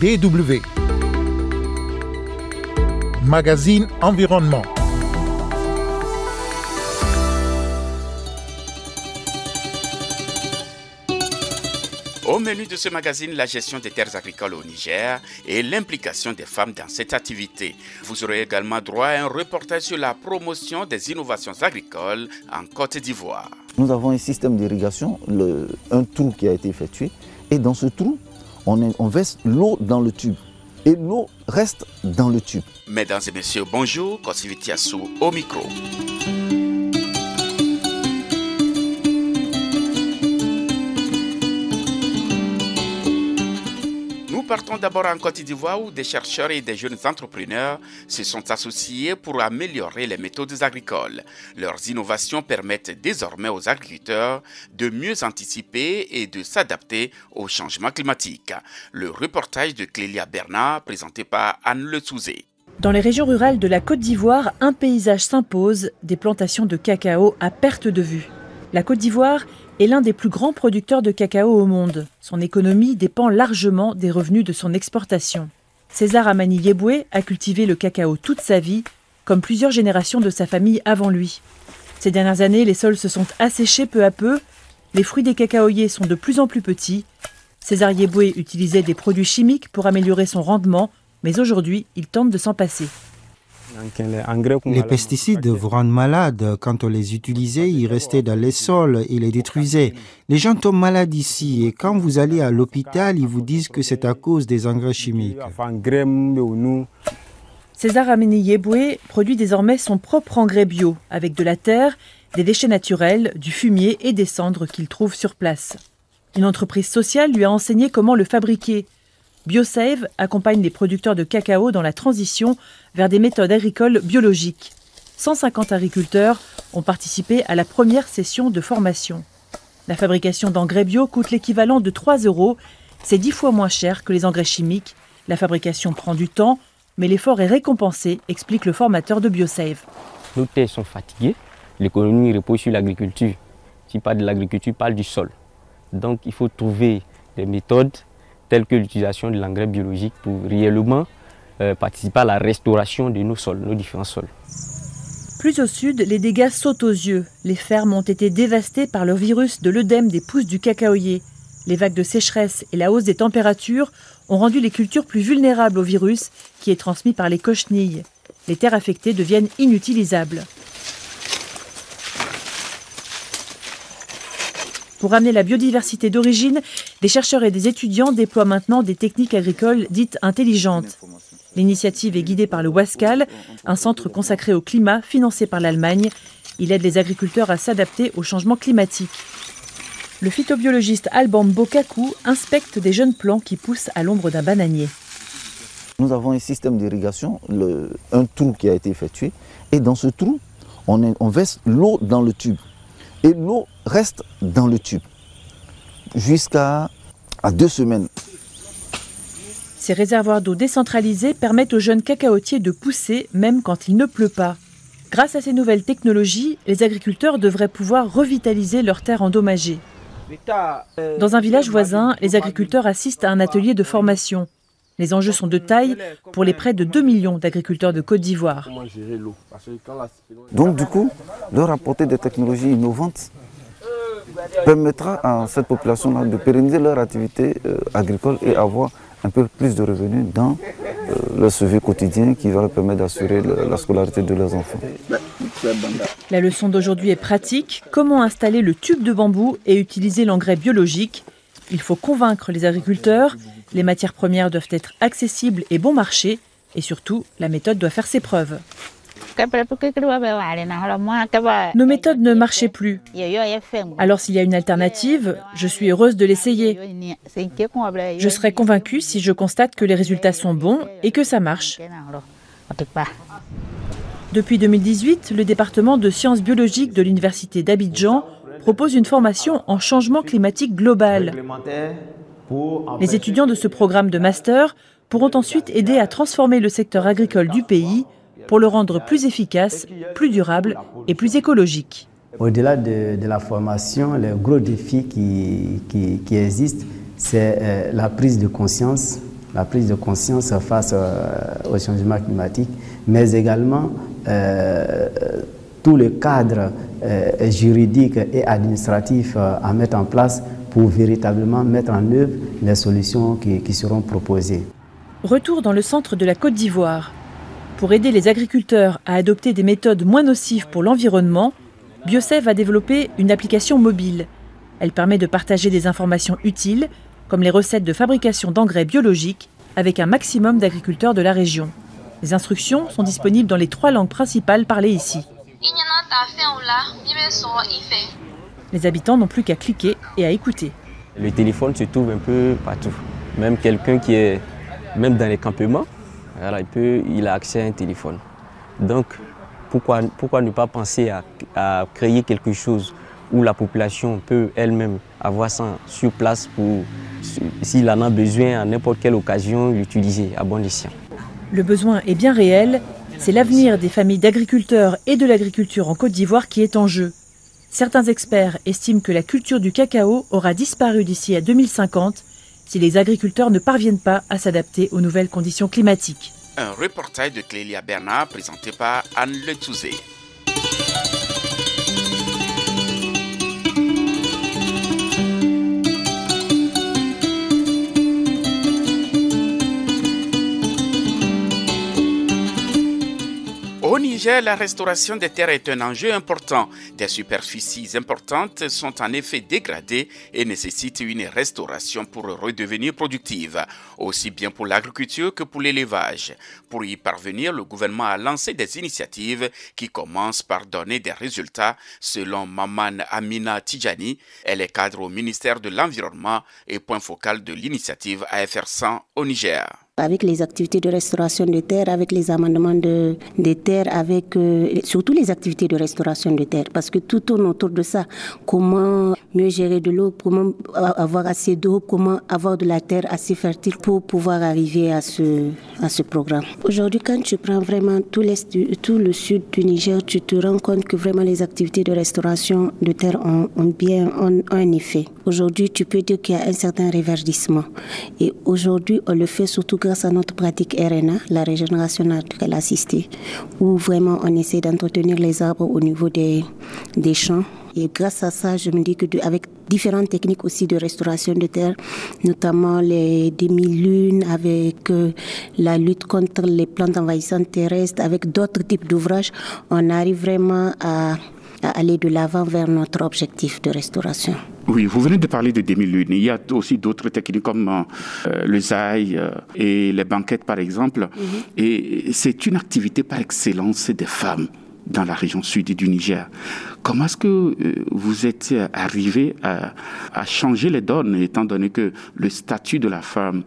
DW. Magazine Environnement. Au menu de ce magazine, la gestion des terres agricoles au Niger et l'implication des femmes dans cette activité. Vous aurez également droit à un reportage sur la promotion des innovations agricoles en Côte d'Ivoire. Nous avons un système d'irrigation, un trou qui a été effectué, et dans ce trou, on, verse l'eau dans le tube. Et l'eau reste dans le tube. Mesdames et messieurs, bonjour, Kosivitiassou au micro. Partons d'abord en Côte d'Ivoire où des chercheurs et des jeunes entrepreneurs se sont associés pour améliorer les méthodes agricoles. Leurs innovations permettent désormais aux agriculteurs de mieux anticiper et de s'adapter au changement climatique. Le reportage de Clélia Bernard présenté par Anne Le Souzé. Dans les régions rurales de la Côte d'Ivoire, un paysage s'impose, des plantations de cacao à perte de vue. La Côte d'Ivoire est l'un des plus grands producteurs de cacao au monde. Son économie dépend largement des revenus de son exportation. César Amani Yeboué a cultivé le cacao toute sa vie, comme plusieurs générations de sa famille avant lui. Ces dernières années, les sols se sont asséchés peu à peu, les fruits des cacaoyers sont de plus en plus petits. César Yeboué utilisait des produits chimiques pour améliorer son rendement, mais aujourd'hui, il tente de s'en passer. Les pesticides vous rendent malade. Quand on les utilisait, ils restaient dans les sols et les détruisaient. Les gens tombent malades ici et quand vous allez à l'hôpital, ils vous disent que c'est à cause des engrais chimiques. César Ameni Yeboué produit désormais son propre engrais bio avec de la terre, des déchets naturels, du fumier et des cendres qu'il trouve sur place. Une entreprise sociale lui a enseigné comment le fabriquer. BioSave accompagne les producteurs de cacao dans la transition vers des méthodes agricoles biologiques. 150 agriculteurs ont participé à la première session de formation. La fabrication d'engrais bio coûte l'équivalent de 3 euros. C'est 10 fois moins cher que les engrais chimiques. La fabrication prend du temps, mais l'effort est récompensé, explique le formateur de BioSave. Nos terres sont fatiguées. L'économie repose sur l'agriculture. Si pas de l'agriculture, parle du sol. Donc il faut trouver des méthodes telles que l'utilisation de l'engrais biologique pour réellement euh, participer à la restauration de nos sols, nos différents sols. Plus au sud, les dégâts sautent aux yeux. Les fermes ont été dévastées par le virus de l'œdème des pousses du cacaoyer. Les vagues de sécheresse et la hausse des températures ont rendu les cultures plus vulnérables au virus qui est transmis par les cochenilles. Les terres affectées deviennent inutilisables. Pour ramener la biodiversité d'origine, des chercheurs et des étudiants déploient maintenant des techniques agricoles dites intelligentes. L'initiative est guidée par le WASCAL, un centre consacré au climat financé par l'Allemagne. Il aide les agriculteurs à s'adapter au changement climatique. Le phytobiologiste Alban Bokaku inspecte des jeunes plants qui poussent à l'ombre d'un bananier. Nous avons un système d'irrigation, un trou qui a été effectué, et dans ce trou, on, on verse l'eau dans le tube. Et l'eau reste dans le tube jusqu'à deux semaines. Ces réservoirs d'eau décentralisés permettent aux jeunes cacaotiers de pousser même quand il ne pleut pas. Grâce à ces nouvelles technologies, les agriculteurs devraient pouvoir revitaliser leurs terres endommagées. Dans un village voisin, les agriculteurs assistent à un atelier de formation. Les enjeux sont de taille pour les près de 2 millions d'agriculteurs de Côte d'Ivoire. Donc du coup, leur apporter des technologies innovantes permettra à cette population-là de pérenniser leur activité euh, agricole et avoir un peu plus de revenus dans euh, leur suivi quotidien qui va leur permettre d'assurer la scolarité de leurs enfants. La leçon d'aujourd'hui est pratique. Comment installer le tube de bambou et utiliser l'engrais biologique? Il faut convaincre les agriculteurs. Les matières premières doivent être accessibles et bon marché. Et surtout, la méthode doit faire ses preuves. Nos méthodes ne marchaient plus. Alors s'il y a une alternative, je suis heureuse de l'essayer. Je serai convaincue si je constate que les résultats sont bons et que ça marche. Depuis 2018, le département de sciences biologiques de l'Université d'Abidjan propose une formation en changement climatique global. Les étudiants de ce programme de master pourront ensuite aider à transformer le secteur agricole du pays pour le rendre plus efficace, plus durable et plus écologique. Au-delà de, la formation, le gros défi qui, qui, existe, c'est euh, la prise de conscience la prise de conscience face au changement climatique, mais également tout le cadre juridique et administratif à mettre en place pour véritablement mettre en œuvre les solutions qui, qui seront proposées. Retour dans le centre de la Côte d'Ivoire. Pour aider les agriculteurs à adopter des méthodes moins nocives pour l'environnement, Biosev a développé une application mobile. Elle permet de partager des informations utiles, comme les recettes de fabrication d'engrais biologiques, avec un maximum d'agriculteurs de la région. Les instructions sont disponibles dans les trois langues principales parlées ici. Les habitants n'ont plus qu'à cliquer et à écouter. Le téléphone se trouve un peu partout. Même quelqu'un qui est même dans les campements, il, peut, il a accès à un téléphone. Donc, pourquoi, pourquoi ne pas penser à, créer quelque chose où la population peut elle-même avoir ça sur place pour, s'il en a besoin à n'importe quelle occasion, l'utiliser à bon escient? Le besoin est bien réel. C'est l'avenir des familles d'agriculteurs et de l'agriculture en Côte d'Ivoire qui est en jeu. Certains experts estiment que la culture du cacao aura disparu d'ici à 2050 si les agriculteurs ne parviennent pas à s'adapter aux nouvelles conditions climatiques. Un reportage de Clélia Bernard présenté par Anne Letouzé. Niger, la restauration des terres est un enjeu important. Des superficies importantes sont en effet dégradées et nécessitent une restauration pour redevenir productives, aussi bien pour l'agriculture que pour l'élevage. Pour y parvenir, le gouvernement a lancé des initiatives qui commencent par donner des résultats, selon Maman Amina Tijani. Elle est cadre au ministère de l'Environnement et point focal de l'initiative AFR 100 au Niger avec les activités de restauration de terre, avec les amendements de, des terres, avec euh, surtout les activités de restauration de terre, parce que tout tourne autour de ça. Comment mieux gérer de l'eau, comment avoir assez d'eau, comment avoir de la terre assez fertile pour pouvoir arriver à ce, à ce programme. Aujourd'hui, quand tu prends vraiment tout, le sud du Niger, tu te rends compte que vraiment les activités de restauration de terre ont, ont bien ont un effet. Aujourd'hui, tu peux dire qu'il y a un certain réverdissement. Et aujourd'hui, on le fait surtout grâce à notre pratique RNA, la régénération naturelle assistée, où vraiment on essaie d'entretenir les arbres au niveau des, des champs. Et grâce à ça, je me dis que avec différentes techniques aussi de restauration de terre, notamment les demi-lunes, avec euh, la lutte contre les plantes envahissantes terrestres, avec d'autres types d'ouvrages, on arrive vraiment à aller de l'avant vers notre objectif de restauration. Oui, vous venez de parler de demi-lune. Il y a aussi d'autres techniques comme euh, le zaï euh, et les banquettes, par exemple. Mhm. Et c'est une activité par excellence des femmes dans la région sud du Niger. Comment est-ce que euh, vous êtes arrivé à, à, changer les donnes, étant donné que le statut de la femme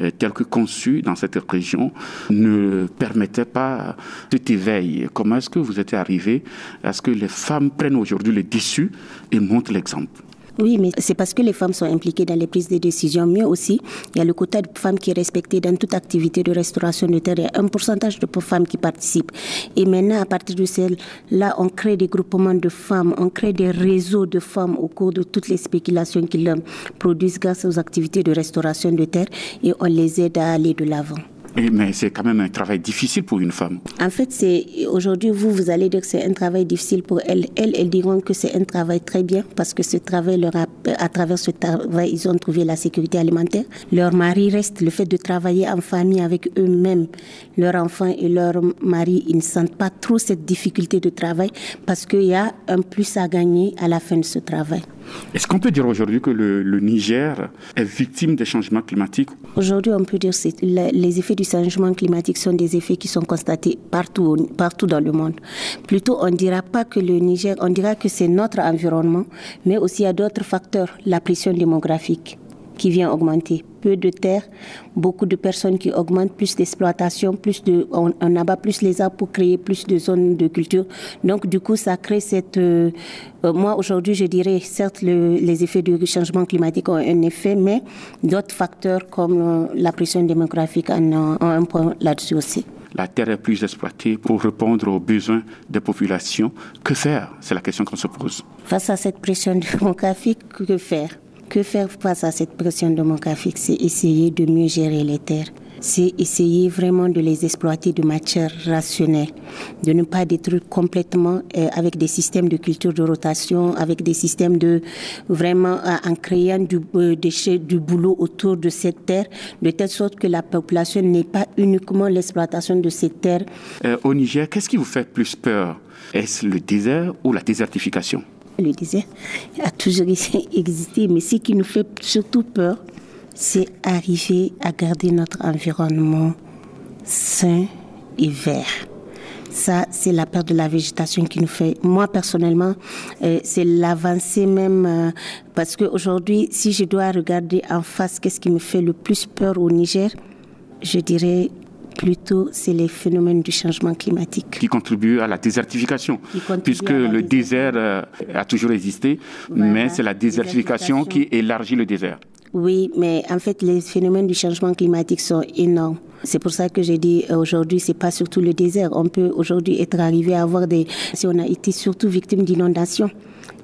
euh, tel que conçu dans cette région ne permettait pas cet éveil? Comment est-ce que vous êtes arrivé à ce que les femmes prennent aujourd'hui le dessus et montrent l'exemple? Oui, mais c'est parce que les femmes sont impliquées dans les prises de décision. Mieux aussi, il y a le quota de femmes qui est respecté dans toute activité de restauration de terre. Il y a un pourcentage de femmes qui participent. Et maintenant, à partir de celle-là, on crée des groupements de femmes, on crée des réseaux de femmes au cours de toutes les spéculations qu'ils produisent grâce aux activités de restauration de terre et on les aide à aller de l'avant mais c'est quand même un travail difficile pour une femme. En fait, c'est aujourd'hui vous vous allez dire que c'est un travail difficile pour elles. Elles, elles diront que c'est un travail très bien parce que ce travail leur à travers ce travail, ils ont trouvé la sécurité alimentaire. Leur mari reste le fait de travailler en famille avec eux-mêmes, leurs enfants et leur mari, ils ne sentent pas trop cette difficulté de travail parce qu'il y a un plus à gagner à la fin de ce travail. Est-ce qu'on peut dire aujourd'hui que le, Niger est victime des changements climatiques? Aujourd'hui, on peut dire que les effets du changement climatique sont des effets qui sont constatés partout, partout dans le monde. Plutôt, on ne dira pas que le Niger, on dira que c'est notre environnement, mais aussi a d'autres facteurs, la pression démographique qui vient augmenter. Peu de terre, beaucoup de personnes qui augmentent, plus d'exploitation, plus de, on, abat plus les arbres pour créer plus de zones de culture. Donc du coup, ça crée cette. Euh, euh, moi aujourd'hui, je dirais certes les effets du changement climatique ont un effet, mais d'autres facteurs comme euh, la pression démographique ont un point là-dessus aussi la terre est plus exploitée pour répondre aux besoins des populations. Que faire? C'est la question qu'on se pose. Face à cette pression démographique, que faire? Que faire face à cette pression démographique C'est essayer de mieux gérer les terres. C'est essayer vraiment de les exploiter de matière rationnelle, de ne pas détruire complètement euh, avec des systèmes de culture de rotation, avec des systèmes de vraiment euh, en créant euh, du boulot autour de cette terre, de telle sorte que la population n'ait pas uniquement l'exploitation de cette terre. au Niger, qu'est-ce qui vous fait plus peur? Est-ce le désert ou la désertification? Le désert a toujours existé, mais ce qui nous fait surtout peur, c'est arriver à garder notre environnement sain et vert. Ça, c'est la perte de la végétation qui nous fait. Moi, personnellement, euh, c'est l'avancée même. Euh, parce qu'aujourd'hui, si je dois regarder en face qu'est-ce qui me fait le plus peur au Niger, je dirais plutôt c'est les phénomènes du changement climatique. Qui contribuent à la désertification, puisque le désert euh, a toujours existé, mais c'est la désertification qui élargit le désert. Oui, mais en fait, les phénomènes du changement climatique sont énormes. C'est pour ça que j'ai dit euh, aujourd'hui, c'est pas surtout le désert. On peut aujourd'hui être arrivé à avoir des. Si on a été surtout victime d'inondations.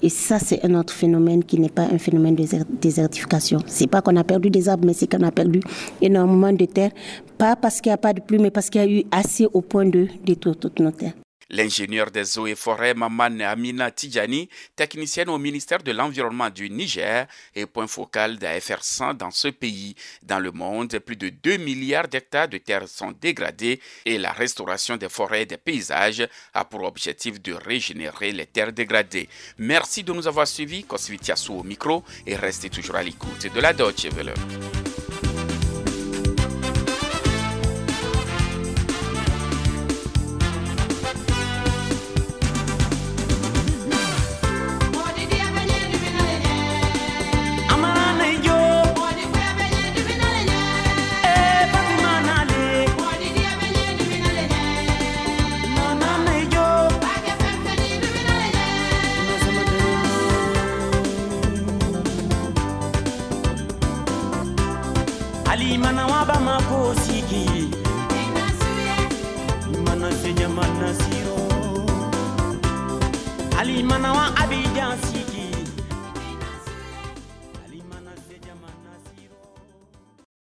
Et ça, c'est un autre phénomène qui n'est pas un phénomène de désertification. C'est pas qu'on a perdu des arbres, mais c'est qu'on a perdu énormément de terres. Pas parce qu'il n'y a pas de pluie, mais parce qu'il y a eu assez au point de détruire toutes nos terres. L'ingénieur des eaux et forêts Maman Amina Tidjani, technicienne au ministère de l'Environnement du Niger, est point focal d'AFR 100 dans ce pays. Dans le monde, plus de 2 milliards d'hectares de terres sont dégradés et la restauration des forêts et des paysages a pour objectif de régénérer les terres dégradées. Merci de nous avoir suivis. Kosvitiasu au micro et restez toujours à l'écoute de la Deutsche Welle.